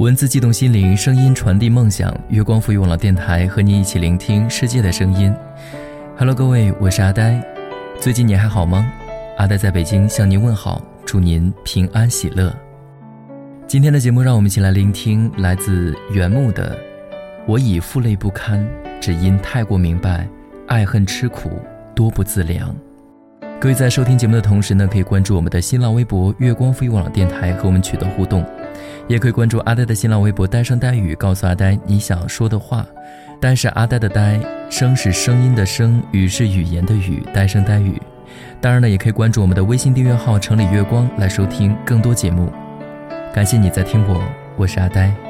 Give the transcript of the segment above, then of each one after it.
文字悸动心灵，声音传递梦想。月光赋予网络电台和你一起聆听世界的声音。Hello，各位，我是阿呆。最近你还好吗？阿呆在北京向您问好，祝您平安喜乐。今天的节目，让我们一起来聆听来自原木的《我已负累不堪，只因太过明白，爱恨吃苦多不自量》。各位在收听节目的同时呢，可以关注我们的新浪微博“月光赋予网络电台”和我们取得互动。也可以关注阿呆的新浪微博“呆声呆语”，告诉阿呆你想说的话。呆是阿呆的呆，声是声音的声，语是语言的语，呆声呆语。当然了，也可以关注我们的微信订阅号“城里月光”来收听更多节目。感谢你在听我，我是阿呆。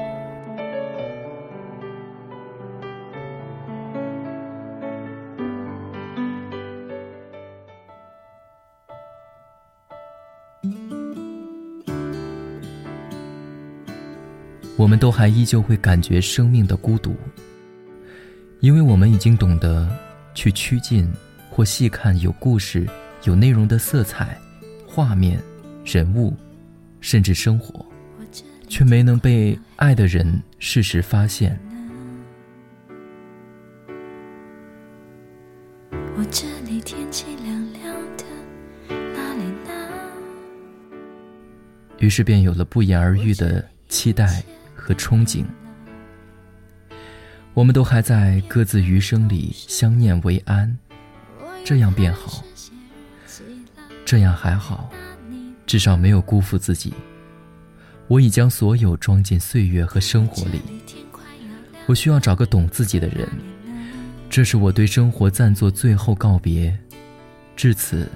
我们都还依旧会感觉生命的孤独，因为我们已经懂得去趋近或细看有故事、有内容的色彩、画面、人物，甚至生活，却没能被爱的人适时发现。我这里天气凉凉的，哪里呢？于是便有了不言而喻的期待。和憧憬，我们都还在各自余生里相念为安，这样便好，这样还好，至少没有辜负自己。我已将所有装进岁月和生活里，我需要找个懂自己的人，这是我对生活暂作最后告别，至此，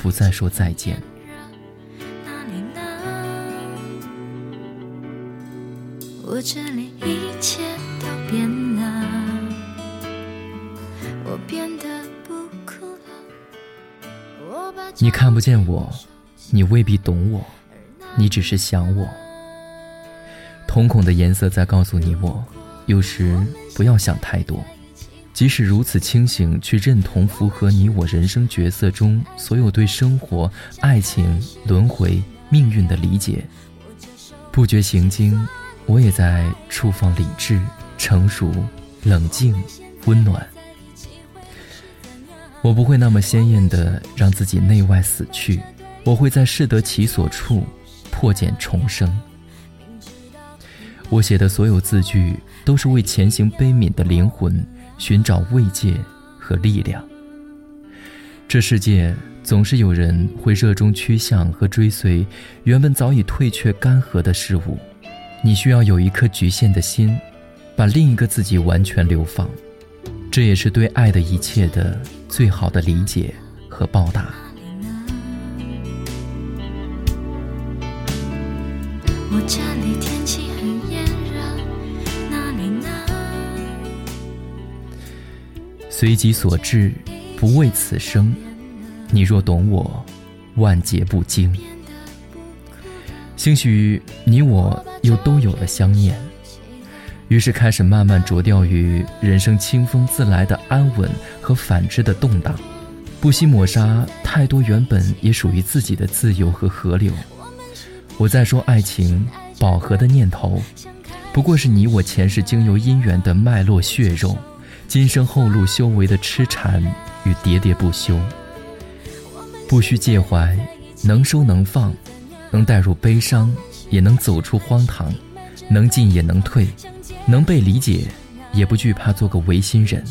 不再说再见。我这里一切都变了，我变得不哭了。你看不见我，你未必懂我，你只是想我。瞳孔的颜色在告诉你我，有时不要想太多。即使如此清醒，去认同符合你我人生角色中所有对生活、爱情、轮回、命运的理解，不觉行经。我也在触放理智、成熟、冷静、温暖。我不会那么鲜艳的让自己内外死去，我会在适得其所处破茧重生。我写的所有字句都是为前行悲悯的灵魂寻找慰藉和力量。这世界总是有人会热衷趋向和追随原本早已退却干涸的事物。你需要有一颗局限的心，把另一个自己完全流放，这也是对爱的一切的最好的理解和报答。我这里天气很炎热，哪里呢？随己所至，不为此生。你若懂我，万劫不惊。兴许你我又都有了相念，于是开始慢慢着调于人生清风自来的安稳和反之的动荡，不惜抹杀太多原本也属于自己的自由和河流。我在说爱情饱和的念头，不过是你我前世经由姻缘的脉络血肉，今生后路修为的痴缠与喋喋不休。不需介怀，能收能放。能带入悲伤，也能走出荒唐；能进也能退，能被理解，也不惧怕做个违心人。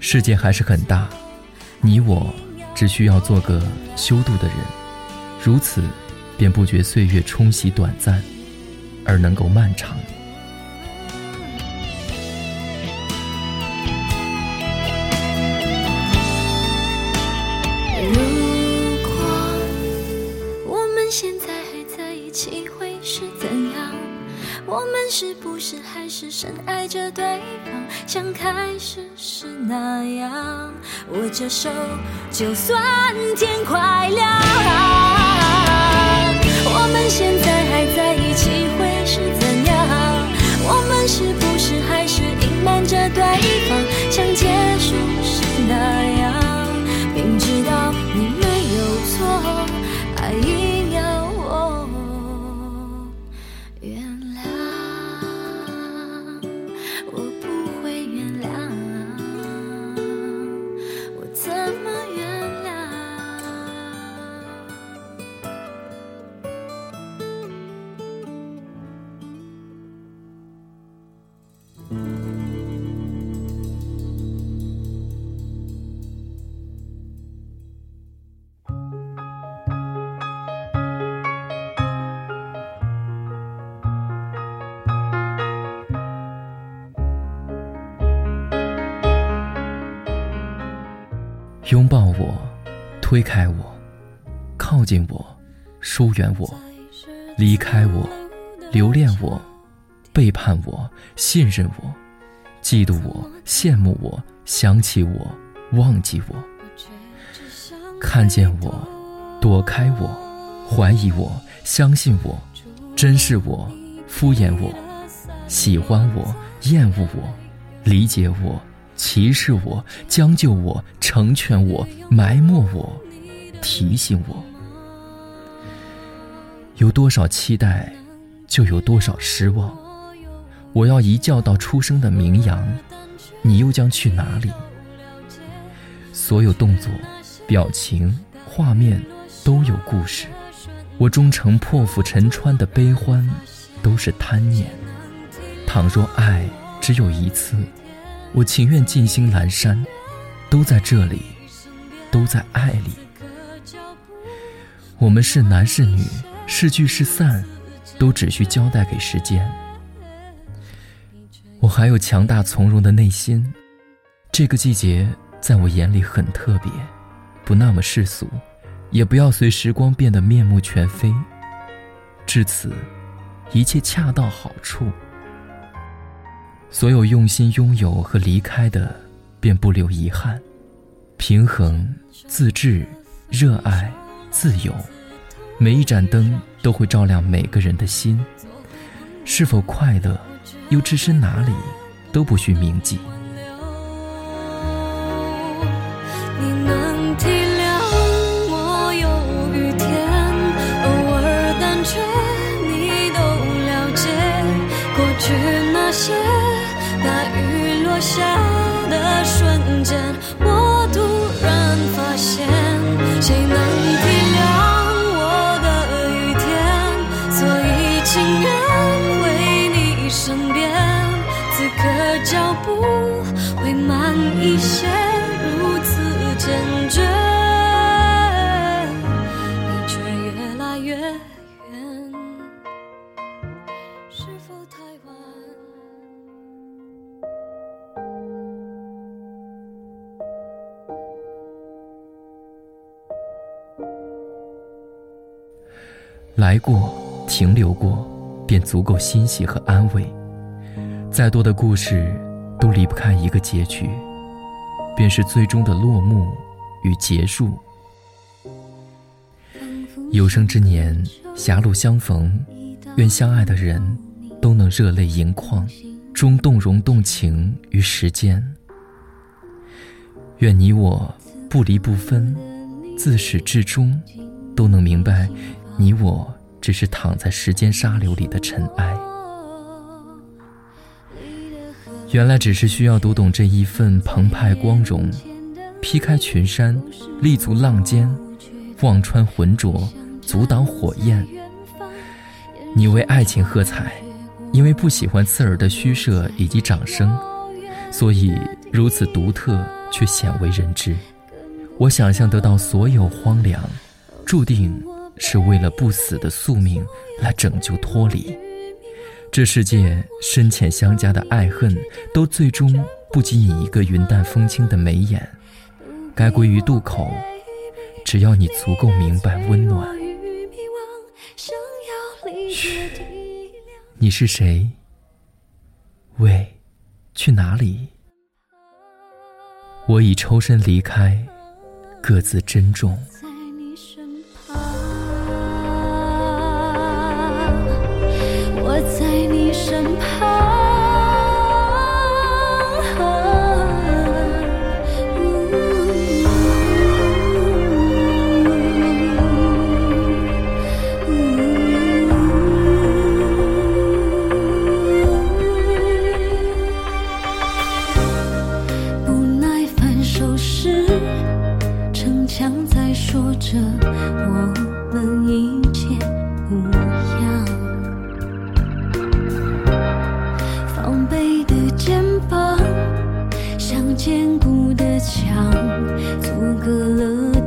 世界还是很大，你我只需要做个修度的人，如此，便不觉岁月冲洗短暂，而能够漫长。是深爱着对方，像开始时那样握着手，就算天快亮。拥抱我，推开我，靠近我，疏远我，离开我，留恋我，背叛我，信任我，嫉妒我，羡慕我，想起我，忘记我，看见我，躲开我，怀疑我，相信我，珍视我，敷衍我，喜欢我，厌恶我，理解我。歧视我，将就我，成全我，埋没我，提醒我。有多少期待，就有多少失望。我要一觉到出生的名扬，你又将去哪里？所有动作、表情、画面都有故事。我终成破釜沉船的悲欢，都是贪念。倘若爱只有一次。我情愿尽兴阑珊，都在这里，都在爱里。我们是男是女，是聚是散，都只需交代给时间。我还有强大从容的内心，这个季节在我眼里很特别，不那么世俗，也不要随时光变得面目全非。至此，一切恰到好处。所有用心拥有和离开的，便不留遗憾。平衡、自制、热爱、自由，每一盏灯都会照亮每个人的心。是否快乐，又置身哪里，都不需铭记。你能体谅我有雨天，偶尔胆怯，你都了解过去那些。大雨落下的瞬间，我突然发现，谁能体谅我的雨天？所以情愿回你身边，此刻脚步会慢一些，如此坚定。来过，停留过，便足够欣喜和安慰。再多的故事，都离不开一个结局，便是最终的落幕与结束。有生之年，狭路相逢，愿相爱的人都能热泪盈眶，终动容动情于时间。愿你我不离不分，自始至终都能明白。你我只是躺在时间沙流里的尘埃，原来只是需要读懂这一份澎湃光荣，劈开群山，立足浪尖，望穿浑浊，阻挡火焰。你为爱情喝彩，因为不喜欢刺耳的虚设以及掌声，所以如此独特却鲜为人知。我想象得到所有荒凉，注定。是为了不死的宿命来拯救脱离这世界深浅相加的爱恨，都最终不及你一个云淡风轻的眉眼，该归于渡口。只要你足够明白温暖。嘘，你是谁？喂，去哪里？我已抽身离开，各自珍重。坚固的墙阻隔了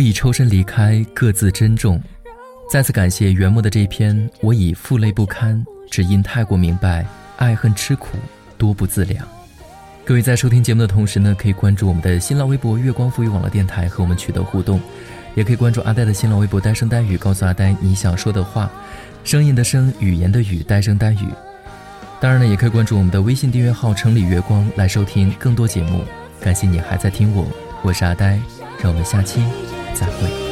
我已抽身离开，各自珍重。再次感谢原木的这篇，我已负累不堪，只因太过明白，爱恨吃苦多不自量。各位在收听节目的同时呢，可以关注我们的新浪微博“月光赋予网络电台”和我们取得互动，也可以关注阿呆的新浪微博“呆声呆语”，告诉阿呆你想说的话，声音的声，语言的语，呆声呆语。当然呢，也可以关注我们的微信订阅号“城里月光”来收听更多节目。感谢你还在听我，我是阿呆，让我们下期再会。